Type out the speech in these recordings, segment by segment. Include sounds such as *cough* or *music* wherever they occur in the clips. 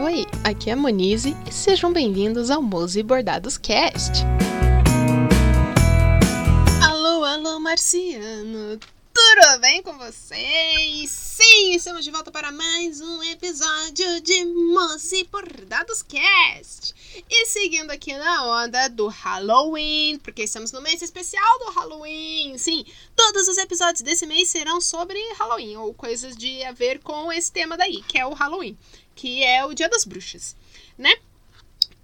Oi, aqui é a Monize e sejam bem-vindos ao Mose Bordados Cast. Alô, alô, marciano! Tudo bem com vocês? Sim, estamos de volta para mais um episódio de Mose Bordados Cast. E seguindo aqui na onda do Halloween, porque estamos no mês especial do Halloween. Sim, todos os episódios desse mês serão sobre Halloween ou coisas de a ver com esse tema daí, que é o Halloween que é o Dia das Bruxas, né?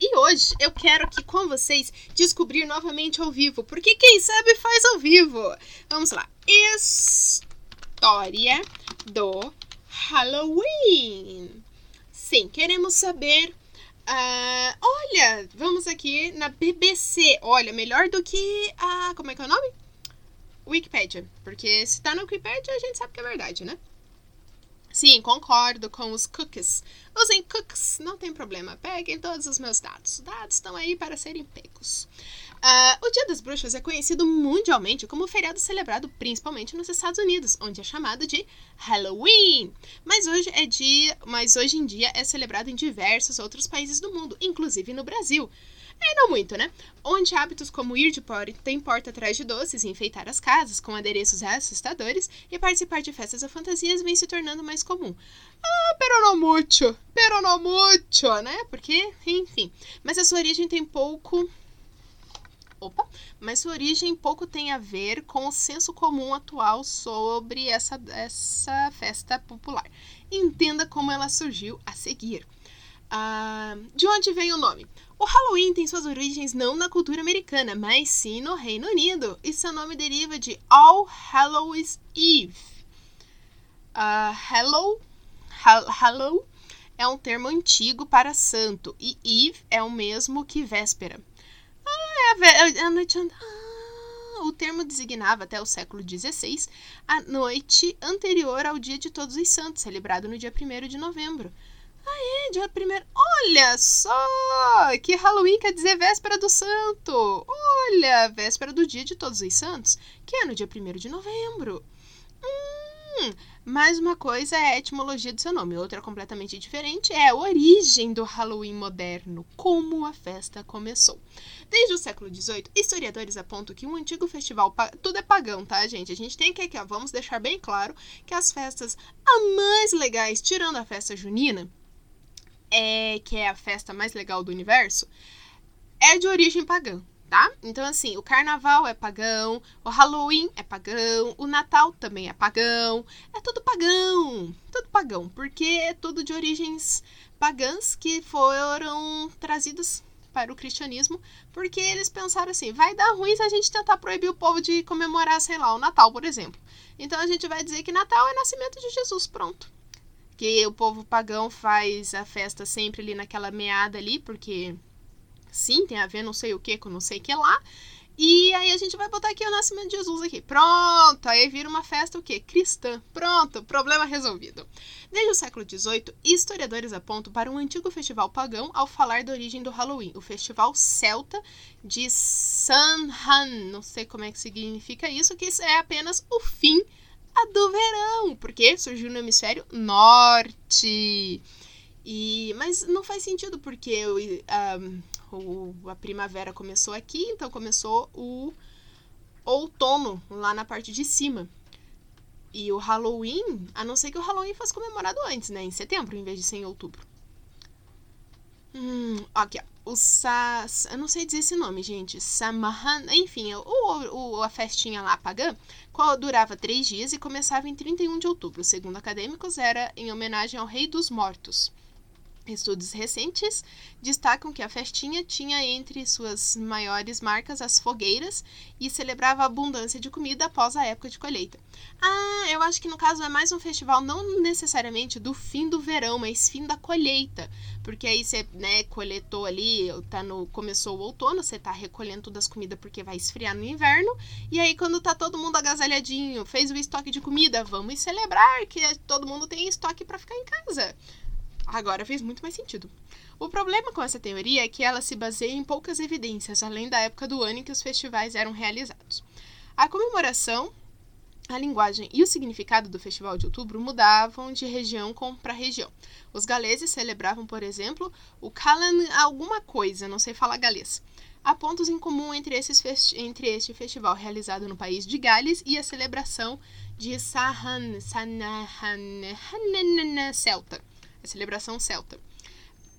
E hoje eu quero aqui com vocês descobrir novamente ao vivo, porque quem sabe faz ao vivo. Vamos lá. História do Halloween. Sim, queremos saber. Uh, olha, vamos aqui na BBC. Olha, melhor do que a. Como é que é o nome? Wikipedia. Porque se tá na Wikipedia, a gente sabe que é verdade, né? Sim, concordo com os cookies. Usem cookies, não tem problema. Peguem todos os meus dados. Dados estão aí para serem pegos. Uh, o Dia das Bruxas é conhecido mundialmente como feriado celebrado principalmente nos Estados Unidos, onde é chamado de Halloween. Mas hoje é dia, mas hoje em dia é celebrado em diversos outros países do mundo, inclusive no Brasil. É, não muito, né? Onde hábitos como ir de porta em porta atrás de doces, enfeitar as casas com adereços assustadores e participar de festas ou fantasias vem se tornando mais comum. Ah, pero no mucho, pero no mucho, né? Porque, enfim. Mas a sua origem tem pouco opa, mas sua origem pouco tem a ver com o senso comum atual sobre essa, essa festa popular. Entenda como ela surgiu a seguir. Ah, de onde vem o nome? O Halloween tem suas origens não na cultura americana, mas sim no Reino Unido, e seu nome deriva de All Hallows Eve. Uh, Hallow é um termo antigo para santo, e Eve é o mesmo que véspera. Ah, é a, a noite. Ah, o termo designava até o século XVI a noite anterior ao Dia de Todos os Santos, celebrado no dia 1 de novembro. Ah, é, dia primeiro. Olha só! Que Halloween quer dizer véspera do santo! Olha, véspera do dia de todos os santos, que é no dia 1 de novembro. Hum, mais uma coisa é a etimologia do seu nome, outra completamente diferente é a origem do Halloween moderno, como a festa começou. Desde o século XVIII, historiadores apontam que um antigo festival. Tudo é pagão, tá, gente? A gente tem que aqui, ó, vamos deixar bem claro que as festas mais legais, tirando a festa junina, é, que é a festa mais legal do universo, é de origem pagã, tá? Então, assim, o carnaval é pagão, o Halloween é pagão, o Natal também é pagão, é tudo pagão, tudo pagão, porque é tudo de origens pagãs que foram trazidas para o cristianismo, porque eles pensaram assim: vai dar ruim se a gente tentar proibir o povo de comemorar, sei lá, o Natal, por exemplo. Então a gente vai dizer que Natal é nascimento de Jesus, pronto que o povo pagão faz a festa sempre ali naquela meada ali, porque sim, tem a ver não sei o que com não sei o que lá. E aí a gente vai botar aqui o nascimento de Jesus aqui. Pronto, aí vira uma festa o quê? Cristã. Pronto, problema resolvido. Desde o século XVIII, historiadores apontam para um antigo festival pagão ao falar da origem do Halloween, o festival celta de Samhain. Não sei como é que significa isso, que é apenas o fim a do verão, porque surgiu no hemisfério norte. E, mas não faz sentido, porque o, o, a primavera começou aqui, então começou o outono lá na parte de cima. E o Halloween, a não ser que o Halloween fosse comemorado antes, né? Em setembro, em vez de ser em outubro. Hum, aqui, ó o Sas. Eu não sei dizer esse nome, gente. Samahan. Enfim, o, o, a festinha lá pagã qual durava três dias e começava em 31 de outubro. Segundo acadêmicos, era em homenagem ao Rei dos Mortos. Estudos recentes destacam que a festinha tinha entre suas maiores marcas as fogueiras e celebrava a abundância de comida após a época de colheita. Ah, eu acho que no caso é mais um festival não necessariamente do fim do verão, mas fim da colheita, porque aí você, né, coletou ali, tá no começou o outono, você tá recolhendo todas as comidas porque vai esfriar no inverno, e aí quando tá todo mundo agasalhadinho, fez o estoque de comida, vamos celebrar que todo mundo tem estoque para ficar em casa. Agora fez muito mais sentido. O problema com essa teoria é que ela se baseia em poucas evidências, além da época do ano em que os festivais eram realizados. A comemoração A linguagem e o significado do Festival de Outubro mudavam de região para região. Os galeses celebravam, por exemplo, o Calan alguma coisa, não sei falar galês. Há pontos em comum entre, esses entre este festival realizado no país de Gales e a celebração de Sahan, Sanahan, celta, a celebração celta,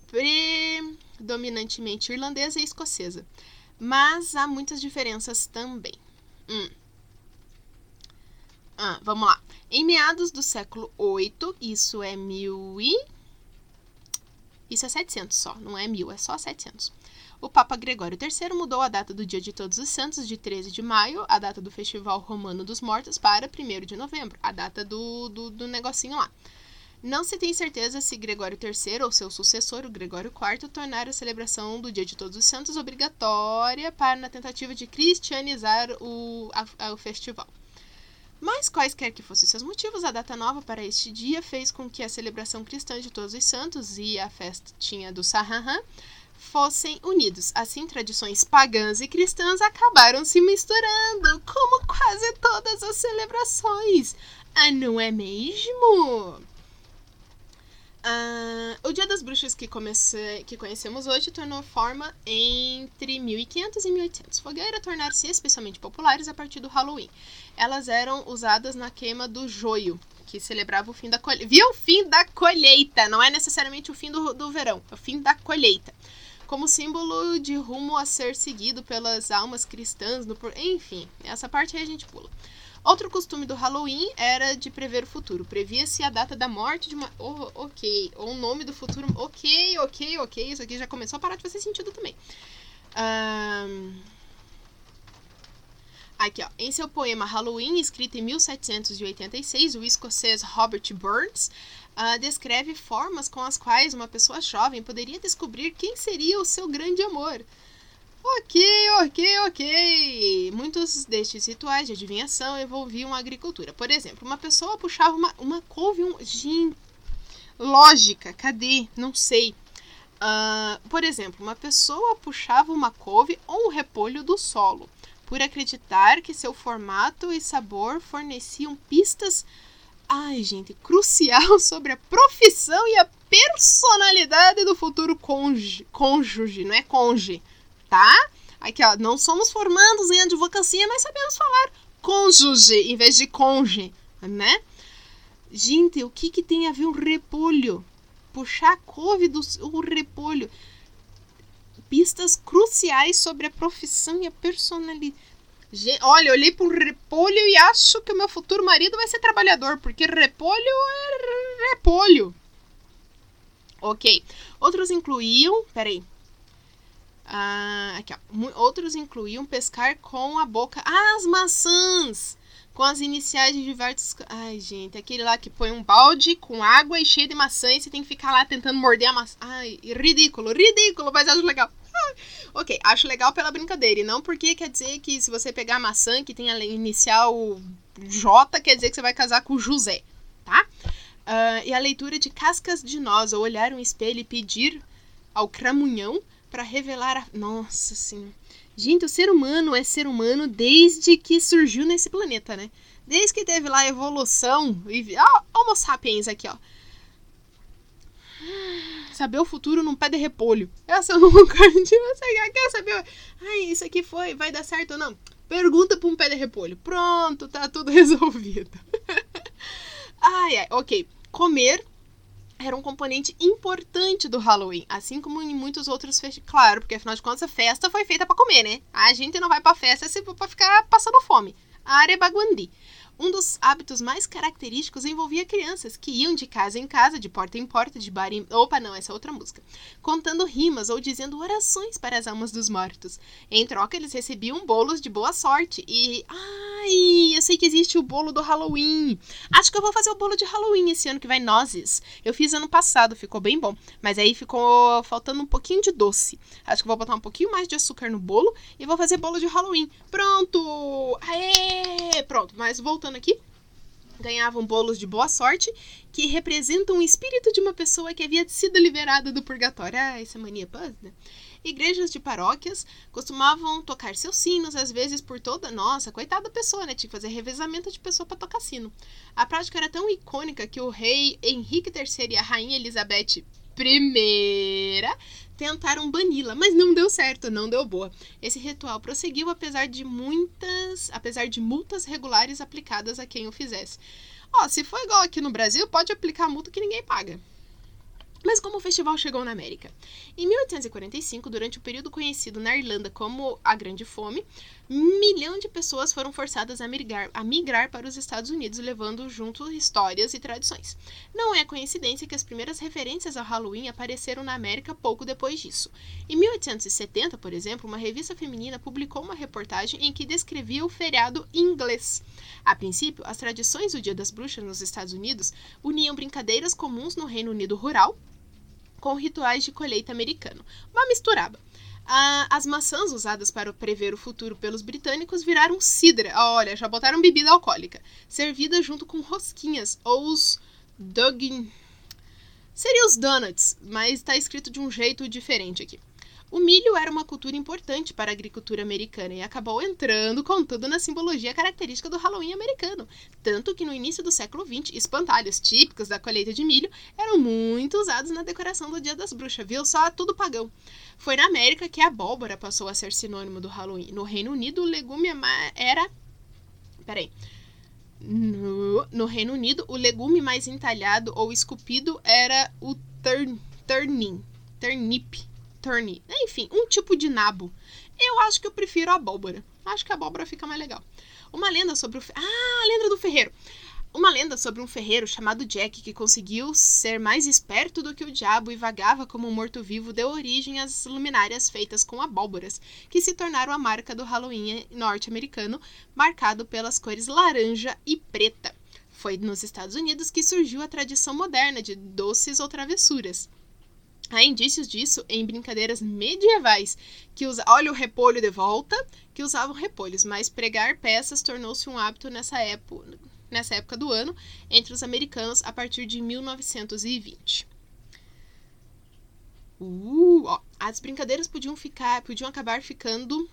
predominantemente irlandesa e escocesa, mas há muitas diferenças também. Hum. Ah, vamos lá. Em meados do século VIII, isso é mil e... Isso é 700 só, não é mil, é só 700 o Papa Gregório III mudou a data do Dia de Todos os Santos de 13 de maio, a data do Festival Romano dos Mortos, para 1 de novembro, a data do, do, do negocinho lá. Não se tem certeza se Gregório III ou seu sucessor, o Gregório IV, tornaram a celebração do Dia de Todos os Santos obrigatória para na tentativa de cristianizar o, a, a, o festival. Mas, quaisquer que fossem seus motivos, a data nova para este dia fez com que a celebração cristã de Todos os Santos e a festinha do Sahahan fossem unidos. Assim, tradições pagãs e cristãs acabaram se misturando, como quase todas as celebrações. Ah, não é mesmo? Dia das Bruxas que, comece... que conhecemos hoje tornou forma entre 1500 e 1800. Fogueiras tornaram-se especialmente populares a partir do Halloween. Elas eram usadas na queima do joio, que celebrava o fim da colheita. Viu? O fim da colheita! Não é necessariamente o fim do, do verão, é o fim da colheita como símbolo de rumo a ser seguido pelas almas cristãs, no, enfim, essa parte aí a gente pula. Outro costume do Halloween era de prever o futuro. Previa-se a data da morte de uma. Oh, ok. Ou o nome do futuro. Ok, ok, ok. Isso aqui já começou a parar de fazer sentido também. Um... Aqui, ó. Em seu poema Halloween, escrito em 1786, o escocês Robert Burns uh, descreve formas com as quais uma pessoa jovem poderia descobrir quem seria o seu grande amor. Ok, ok, ok. Muitos destes rituais de adivinhação envolviam a agricultura. Por exemplo, uma pessoa puxava uma, uma couve. Um... Lógica, cadê? Não sei. Uh, por exemplo, uma pessoa puxava uma couve ou um repolho do solo, por acreditar que seu formato e sabor forneciam pistas ai, gente, crucial *laughs* sobre a profissão e a personalidade do futuro cônjuge, cônjuge, não é conge, tá? Aqui, ó, não somos formandos em advocacia, mas sabemos falar cônjuge em vez de conge, né? Gente, o que que tem a ver um repolho? Puxar a couve do o repolho. Pistas cruciais sobre a profissão e a personalidade Olha, eu olhei para um repolho e acho que o meu futuro marido vai ser trabalhador, porque repolho é repolho. Ok. Outros incluíam. Peraí. Ah, aqui, ó. Outros incluíam pescar com a boca. Ah, as maçãs! Com as iniciais de diversos. Ai, gente, aquele lá que põe um balde com água e cheio de maçã e você tem que ficar lá tentando morder a maçã. Ai, ridículo, ridículo, mas acho legal. *laughs* ok, acho legal pela brincadeira. E não porque quer dizer que se você pegar a maçã que tem a inicial J, quer dizer que você vai casar com o José, tá? Uh, e a leitura de cascas de nós, ou olhar um espelho e pedir ao cramunhão para revelar a. Nossa Senhora. Gente, o ser humano é ser humano desde que surgiu nesse planeta, né? Desde que teve lá a evolução. E... Ah, Homo sapiens aqui, ó saber o futuro num pé de repolho. Essa eu nunca *laughs* Você quer saber? Ai, isso aqui foi, vai dar certo ou não? Pergunta para um pé de repolho. Pronto, tá tudo *laughs* resolvido. ai, ai, ok. Comer era um componente importante do Halloween, assim como em muitos outros festivais. Claro, porque afinal de contas a festa foi feita para comer, né? A gente não vai pra festa se pra ficar passando fome. A área é baguandi. Um dos hábitos mais característicos envolvia crianças que iam de casa em casa, de porta em porta, de bar em. Opa, não, essa é outra música. Contando rimas ou dizendo orações para as almas dos mortos. Em troca, eles recebiam bolos de boa sorte. E. Ai, eu sei que existe o bolo do Halloween. Acho que eu vou fazer o bolo de Halloween esse ano que vai nozes. Eu fiz ano passado, ficou bem bom. Mas aí ficou faltando um pouquinho de doce. Acho que vou botar um pouquinho mais de açúcar no bolo e vou fazer bolo de Halloween. Pronto! Aê! Pronto, mas voltando aqui. ganhavam bolos de boa sorte que representam o espírito de uma pessoa que havia sido liberada do purgatório. Ah, essa mania puzzle. Né? Igrejas de paróquias costumavam tocar seus sinos, às vezes por toda. Nossa, coitada da pessoa, né? Tinha que fazer revezamento de pessoa para tocar sino. A prática era tão icônica que o rei Henrique III e a rainha Elizabeth I tentaram bani-la, mas não deu certo, não deu boa. Esse ritual prosseguiu apesar de muitas, apesar de multas regulares aplicadas a quem o fizesse. Ó, se for igual aqui no Brasil, pode aplicar multa que ninguém paga. Mas como o festival chegou na América? Em 1845, durante o período conhecido na Irlanda como a Grande Fome, um milhão de pessoas foram forçadas a migrar, a migrar para os Estados Unidos, levando junto histórias e tradições. Não é coincidência que as primeiras referências ao Halloween apareceram na América pouco depois disso. Em 1870, por exemplo, uma revista feminina publicou uma reportagem em que descrevia o feriado inglês. A princípio, as tradições do Dia das Bruxas nos Estados Unidos uniam brincadeiras comuns no Reino Unido rural com rituais de colheita americano. Uma misturaba. Ah, as maçãs usadas para prever o futuro pelos britânicos viraram cidra. Olha, já botaram bebida alcoólica. Servida junto com rosquinhas, ou os dug... Seria os donuts, mas está escrito de um jeito diferente aqui. O milho era uma cultura importante para a agricultura americana e acabou entrando com tudo na simbologia característica do Halloween americano. Tanto que no início do século XX, espantalhos típicos da colheita de milho eram muito usados na decoração do Dia das Bruxas, viu? Só tudo pagão. Foi na América que a abóbora passou a ser sinônimo do Halloween. No Reino Unido, o legume era. Peraí. No, no Reino Unido, o legume mais entalhado ou esculpido era o turn, turnip Enfim, um tipo de nabo. Eu acho que eu prefiro a abóbora. Acho que a abóbora fica mais legal. Uma lenda sobre o. Ah, a lenda do ferreiro. Uma lenda sobre um ferreiro chamado Jack que conseguiu ser mais esperto do que o diabo e vagava como um morto-vivo deu origem às luminárias feitas com abóboras, que se tornaram a marca do Halloween norte-americano, marcado pelas cores laranja e preta. Foi nos Estados Unidos que surgiu a tradição moderna de doces ou travessuras. Há indícios disso em brincadeiras medievais, que usa, olha o repolho de volta, que usavam repolhos, mas pregar peças tornou-se um hábito nessa época, nessa época do ano entre os americanos a partir de 1920. Uh, ó, as brincadeiras podiam ficar, podiam acabar ficando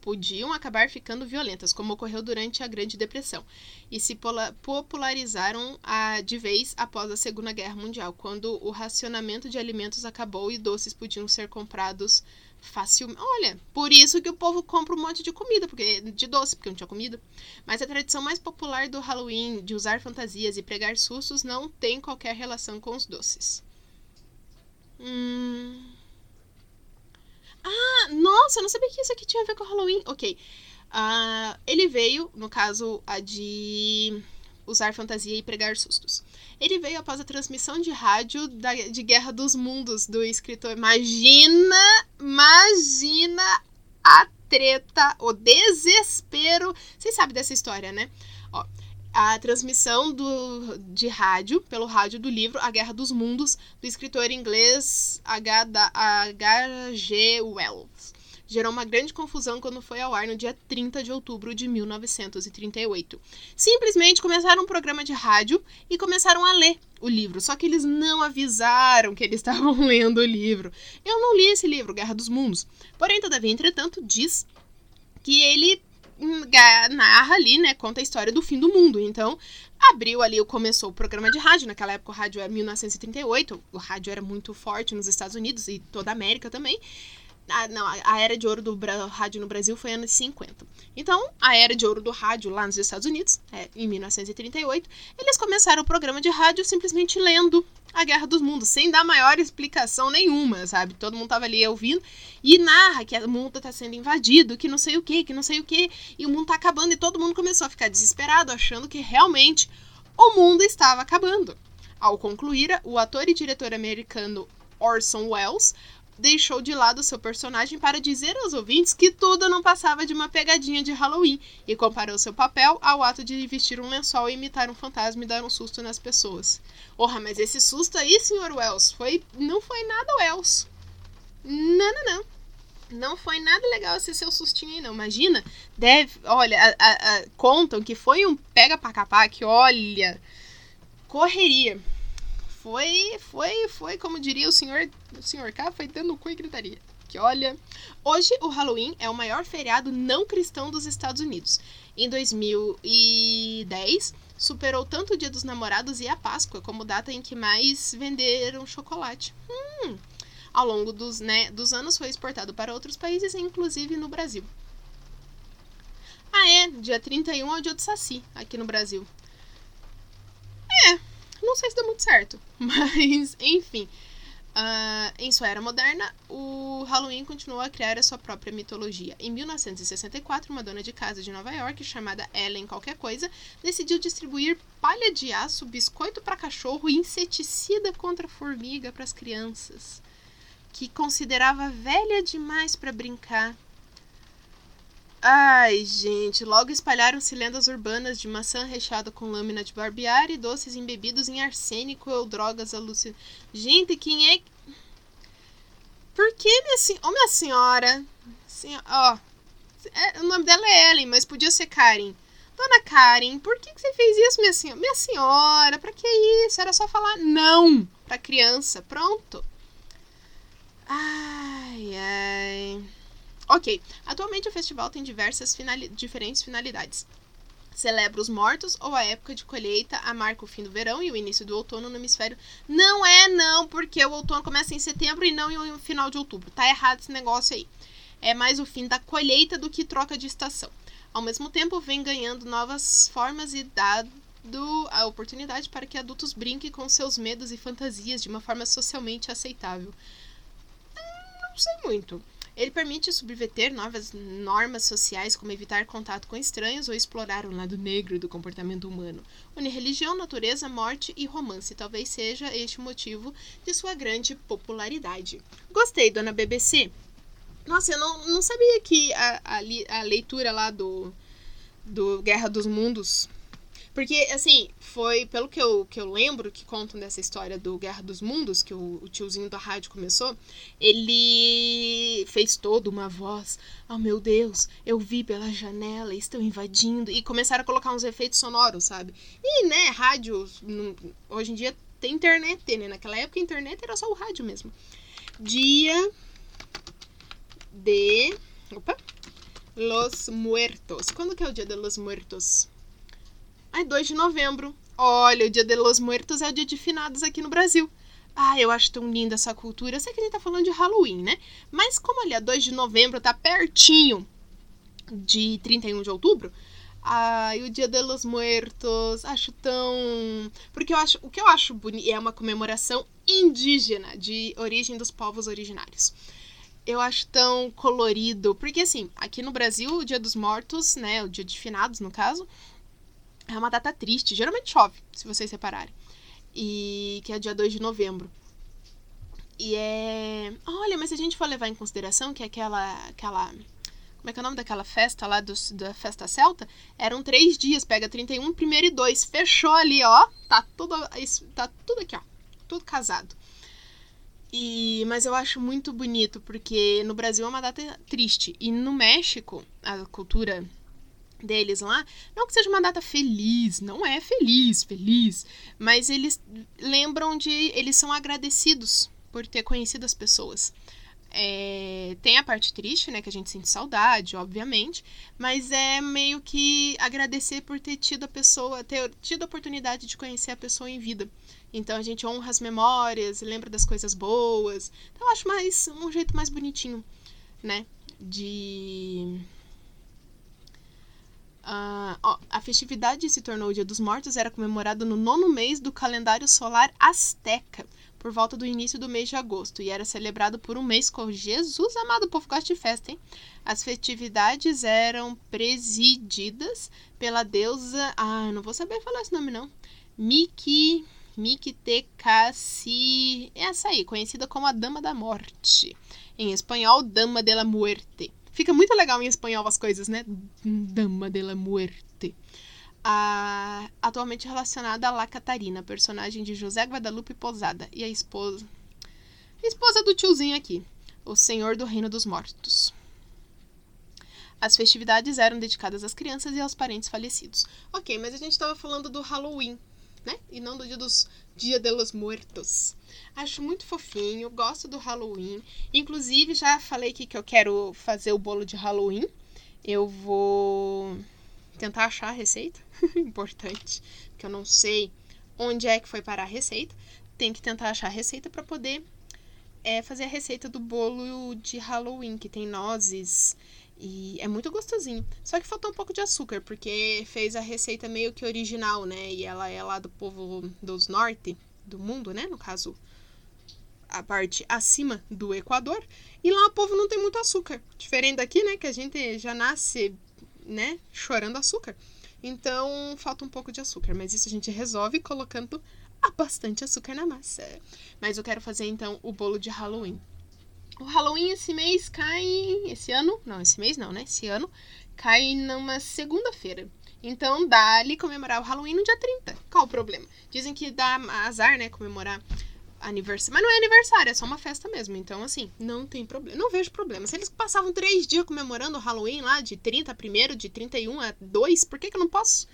podiam acabar ficando violentas, como ocorreu durante a Grande Depressão, e se popularizaram de vez após a Segunda Guerra Mundial, quando o racionamento de alimentos acabou e doces podiam ser comprados facilmente. Olha, por isso que o povo compra um monte de comida, porque de doce, porque não tinha comida. Mas a tradição mais popular do Halloween de usar fantasias e pregar sustos não tem qualquer relação com os doces. Hum... Ah, nossa, eu não sabia que isso aqui tinha a ver com Halloween. Ok. Uh, ele veio, no caso, a de usar fantasia e pregar sustos. Ele veio após a transmissão de rádio da, de Guerra dos Mundos do escritor. Imagina, imagina a treta, o desespero. Vocês sabem dessa história, né? Ó, a transmissão do, de rádio, pelo rádio do livro A Guerra dos Mundos, do escritor inglês H.G. Wells. Gerou uma grande confusão quando foi ao ar no dia 30 de outubro de 1938. Simplesmente começaram um programa de rádio e começaram a ler o livro, só que eles não avisaram que eles estavam *laughs* lendo o livro. Eu não li esse livro, Guerra dos Mundos. Porém, todavia, entretanto, diz que ele narra ali, né, conta a história do fim do mundo. Então, abriu ali, começou o programa de rádio. Naquela época o rádio era 1938, o rádio era muito forte nos Estados Unidos e toda a América também. A, não, a era de ouro do rádio no Brasil foi anos 50. Então, a era de ouro do rádio lá nos Estados Unidos, é, em 1938, eles começaram o programa de rádio simplesmente lendo a Guerra dos Mundos, sem dar maior explicação nenhuma, sabe? Todo mundo tava ali ouvindo e narra que o mundo tá sendo invadido, que não sei o que, que não sei o que, e o mundo tá acabando, e todo mundo começou a ficar desesperado, achando que realmente o mundo estava acabando. Ao concluir, o ator e diretor americano Orson Welles deixou de lado seu personagem para dizer aos ouvintes que tudo não passava de uma pegadinha de Halloween e comparou seu papel ao ato de vestir um lençol e imitar um fantasma e dar um susto nas pessoas. Porra, mas esse susto aí, senhor Wells, foi não foi nada Wells. Não, não, não. Não foi nada legal esse seu sustinho aí, não. Imagina, deve. Olha, a, a, a, contam que foi um pega pra capar que, olha, correria. Foi, foi, foi, como diria o senhor, o senhor K, foi dando cu e gritaria. Que olha, hoje o Halloween é o maior feriado não cristão dos Estados Unidos. Em 2010, superou tanto o Dia dos Namorados e a Páscoa como data em que mais venderam chocolate. Hum, ao longo dos, né, dos anos foi exportado para outros países, inclusive no Brasil. Ah, é, dia 31 é o dia do Saci, aqui no Brasil. Não sei se deu muito certo, *laughs* mas enfim. Uh, em sua era moderna, o Halloween continuou a criar a sua própria mitologia. Em 1964, uma dona de casa de Nova York, chamada Ellen Qualquer Coisa, decidiu distribuir palha de aço, biscoito para cachorro e inseticida contra formiga para as crianças que considerava velha demais para brincar. Ai, gente, logo espalharam-se lendas urbanas de maçã recheada com lâmina de barbear e doces embebidos em arsênico ou drogas alucinantes. Gente, quem é. Por que, minha, sen... oh, minha senhora? Senhora... Ó, é, o nome dela é Ellen, mas podia ser Karen. Dona Karen, por que, que você fez isso, minha senhora? Minha senhora, pra que isso? Era só falar não pra criança. Pronto. Ai, ai. Ok, atualmente o festival tem diversas finali diferentes finalidades. Celebra os mortos ou a época de colheita, a marca o fim do verão e o início do outono no hemisfério. Não é, não, porque o outono começa em setembro e não no final de outubro. Tá errado esse negócio aí. É mais o fim da colheita do que troca de estação. Ao mesmo tempo, vem ganhando novas formas e dado a oportunidade para que adultos brinquem com seus medos e fantasias de uma forma socialmente aceitável não sei muito. Ele permite subverter novas normas sociais, como evitar contato com estranhos ou explorar o lado negro do comportamento humano. Une religião, natureza, morte e romance. Talvez seja este o motivo de sua grande popularidade. Gostei, dona BBC. Nossa, eu não, não sabia que a, a, a leitura lá do, do Guerra dos Mundos porque, assim, foi pelo que eu, que eu lembro que contam dessa história do Guerra dos Mundos, que o, o tiozinho da rádio começou, ele fez toda uma voz. Oh meu Deus, eu vi pela janela, estão invadindo. E começaram a colocar uns efeitos sonoros, sabe? E, né, rádio, hoje em dia tem internet, né? Naquela época a internet era só o rádio mesmo. Dia de. Opa! Los Muertos. Quando que é o dia de los Muertos? Ai, 2 de novembro. Olha, o Dia de los Muertos é o dia de finados aqui no Brasil. Ah, eu acho tão linda essa cultura. Eu sei que a gente tá falando de Halloween, né? Mas como ali é 2 de novembro, tá pertinho de 31 de outubro. Ai, o Dia de los Muertos, acho tão. Porque eu acho. O que eu acho bonito é uma comemoração indígena de origem dos povos originários. Eu acho tão colorido. Porque, assim, aqui no Brasil, o Dia dos Mortos, né? O Dia de Finados, no caso, é uma data triste. Geralmente chove, se vocês repararem. E que é dia 2 de novembro. E é. Olha, mas se a gente for levar em consideração que aquela. aquela como é que é o nome daquela festa lá da festa celta? Eram três dias, pega 31, primeiro e dois. Fechou ali, ó. Tá tudo, tá tudo aqui, ó. Tudo casado. E, mas eu acho muito bonito, porque no Brasil é uma data triste. E no México, a cultura deles lá, não que seja uma data feliz, não é feliz, feliz, mas eles lembram de, eles são agradecidos por ter conhecido as pessoas. É, tem a parte triste, né, que a gente sente saudade, obviamente, mas é meio que agradecer por ter tido a pessoa, ter tido a oportunidade de conhecer a pessoa em vida. Então a gente honra as memórias, lembra das coisas boas. Então eu acho mais um jeito mais bonitinho, né, de Uh, a festividade se tornou o Dia dos Mortos, era comemorado no nono mês do calendário solar azteca, por volta do início do mês de agosto, e era celebrado por um mês com Jesus amado. O povo gosta de festa, hein? As festividades eram presididas pela deusa. Ah, não vou saber falar esse nome, não. Miki. Mictecasi. Essa aí, conhecida como a Dama da Morte. Em espanhol, Dama de la Muerte. Fica muito legal em espanhol as coisas, né? Dama de la Muerte. Ah, atualmente relacionada a La Catarina, personagem de José Guadalupe Posada, e a esposa. A esposa do tiozinho aqui. o Senhor do Reino dos Mortos. As festividades eram dedicadas às crianças e aos parentes falecidos. Ok, mas a gente estava falando do Halloween, né? E não do dia dos Dia de los Muertos. Acho muito fofinho, gosto do Halloween. Inclusive, já falei aqui que eu quero fazer o bolo de Halloween. Eu vou tentar achar a receita. *laughs* Importante, porque eu não sei onde é que foi parar a receita. Tem que tentar achar a receita para poder é, fazer a receita do bolo de Halloween, que tem nozes e é muito gostosinho. Só que faltou um pouco de açúcar, porque fez a receita meio que original, né? E ela é lá do povo dos norte do mundo, né? No caso, a parte acima do Equador. E lá o povo não tem muito açúcar. Diferente daqui, né? Que a gente já nasce, né? Chorando açúcar. Então, falta um pouco de açúcar. Mas isso a gente resolve colocando bastante açúcar na massa. Mas eu quero fazer, então, o bolo de Halloween. O Halloween esse mês cai. Esse ano? Não, esse mês não, né? Esse ano cai numa segunda-feira. Então dá ali comemorar o Halloween no dia 30. Qual o problema? Dizem que dá azar, né? Comemorar aniversário. Mas não é aniversário, é só uma festa mesmo. Então, assim, não tem problema. Não vejo problema. Se eles passavam três dias comemorando o Halloween lá, de 30 a 1 de 31 a 2, por que, que eu não posso?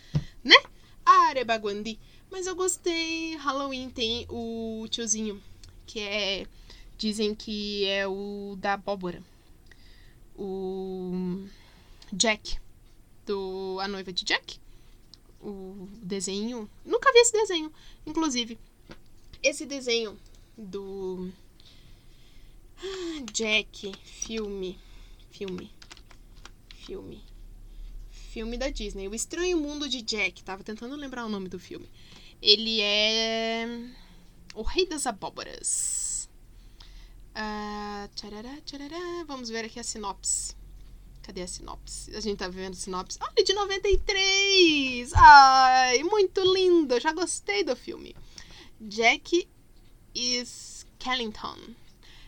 Né? Arebaguandi. Mas eu gostei. Halloween tem o tiozinho, que é Dizem que é o da abóbora. O Jack, do A Noiva de Jack. O desenho. Nunca vi esse desenho, inclusive. Esse desenho do. Jack, filme. Filme. Filme. Filme da Disney. O Estranho Mundo de Jack. Tava tentando lembrar o nome do filme. Ele é. O Rei das Abóboras. Uh, tcharará, tcharará. Vamos ver aqui a sinopse. Cadê a sinopse? A gente tá vendo sinopse. Olha, de 93! Ai, muito lindo! Já gostei do filme. Jack Skellington.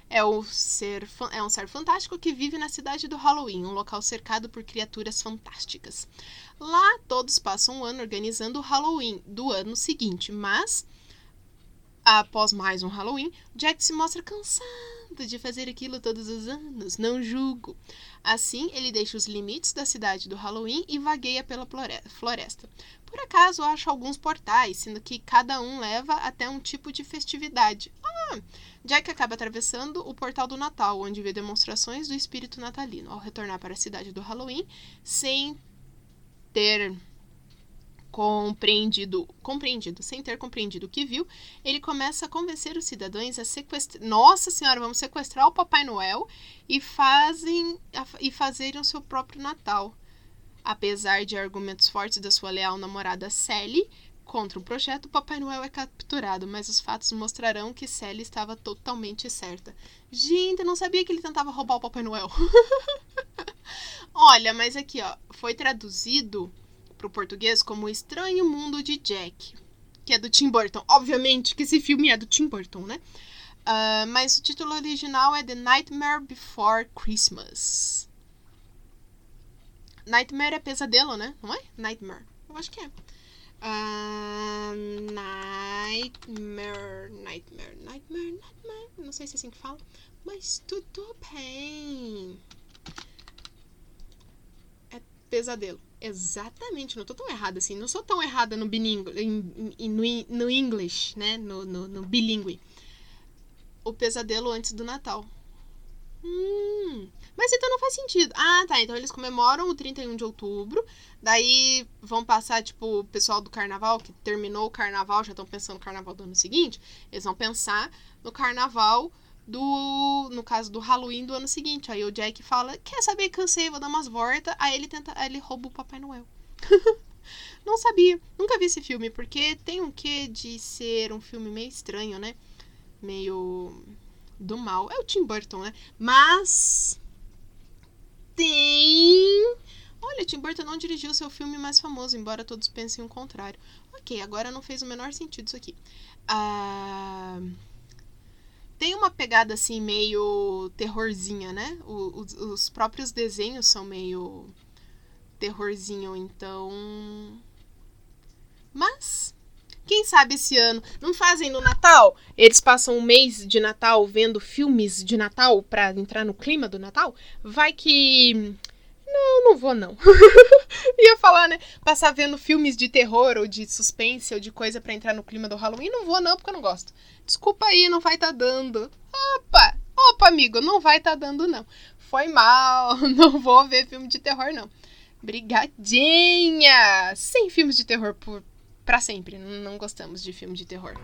É, o ser, é um ser fantástico que vive na cidade do Halloween, um local cercado por criaturas fantásticas. Lá, todos passam um ano organizando o Halloween do ano seguinte, mas Após mais um Halloween, Jack se mostra cansado de fazer aquilo todos os anos. Não julgo. Assim, ele deixa os limites da cidade do Halloween e vagueia pela floresta. Por acaso, acha alguns portais, sendo que cada um leva até um tipo de festividade. Ah, Jack acaba atravessando o portal do Natal, onde vê demonstrações do espírito natalino. Ao retornar para a cidade do Halloween, sem ter compreendido, compreendido, sem ter compreendido o que viu, ele começa a convencer os cidadãos a sequestrar. Nossa Senhora, vamos sequestrar o Papai Noel e fazem e fazerem o seu próprio Natal. Apesar de argumentos fortes da sua leal namorada Sally contra o projeto, o Papai Noel é capturado, mas os fatos mostrarão que Sally estava totalmente certa. Gente, eu não sabia que ele tentava roubar o Papai Noel. *laughs* Olha, mas aqui, ó, foi traduzido para o português como O Estranho Mundo de Jack, que é do Tim Burton. Obviamente que esse filme é do Tim Burton, né? Uh, mas o título original é The Nightmare Before Christmas. Nightmare é pesadelo, né? Não é? Nightmare. Eu acho que é. Uh, nightmare, nightmare, nightmare, nightmare. Não sei se é assim que fala. Mas tudo bem. Pesadelo. Exatamente, não tô tão errada assim. Não sou tão errada no bilingue, no, no English, né? No, no, no. O pesadelo antes do Natal. Hum, mas então não faz sentido. Ah, tá. Então eles comemoram o 31 de outubro. Daí vão passar, tipo, o pessoal do carnaval, que terminou o carnaval, já estão pensando no carnaval do ano seguinte. Eles vão pensar no carnaval do. No caso do Halloween do ano seguinte. Aí o Jack fala: Quer saber? Cansei, vou dar umas voltas. Aí ele tenta. Aí ele rouba o Papai Noel. *laughs* Não sabia. Nunca vi esse filme, porque tem um quê de ser um filme meio estranho, né? Meio. do mal. É o Tim Burton, né? Mas. Tem. Olha, Tim Burton não dirigiu seu filme mais famoso, embora todos pensem o contrário. Ok, agora não fez o menor sentido isso aqui. Ah. Uh tem uma pegada assim meio terrorzinha, né? Os, os próprios desenhos são meio terrorzinho, então. Mas Quem sabe esse ano não fazem no Natal? Eles passam um mês de Natal vendo filmes de Natal para entrar no clima do Natal? Vai que não, não vou não. *laughs* Ia falar, né? Passar vendo filmes de terror ou de suspense ou de coisa para entrar no clima do Halloween, não vou não, porque eu não gosto. Desculpa aí, não vai tá dando. Opa, opa, amigo, não vai tá dando não. Foi mal, *laughs* não vou ver filme de terror não. Brigadinha! Sem filmes de terror por para sempre. Não gostamos de filme de terror.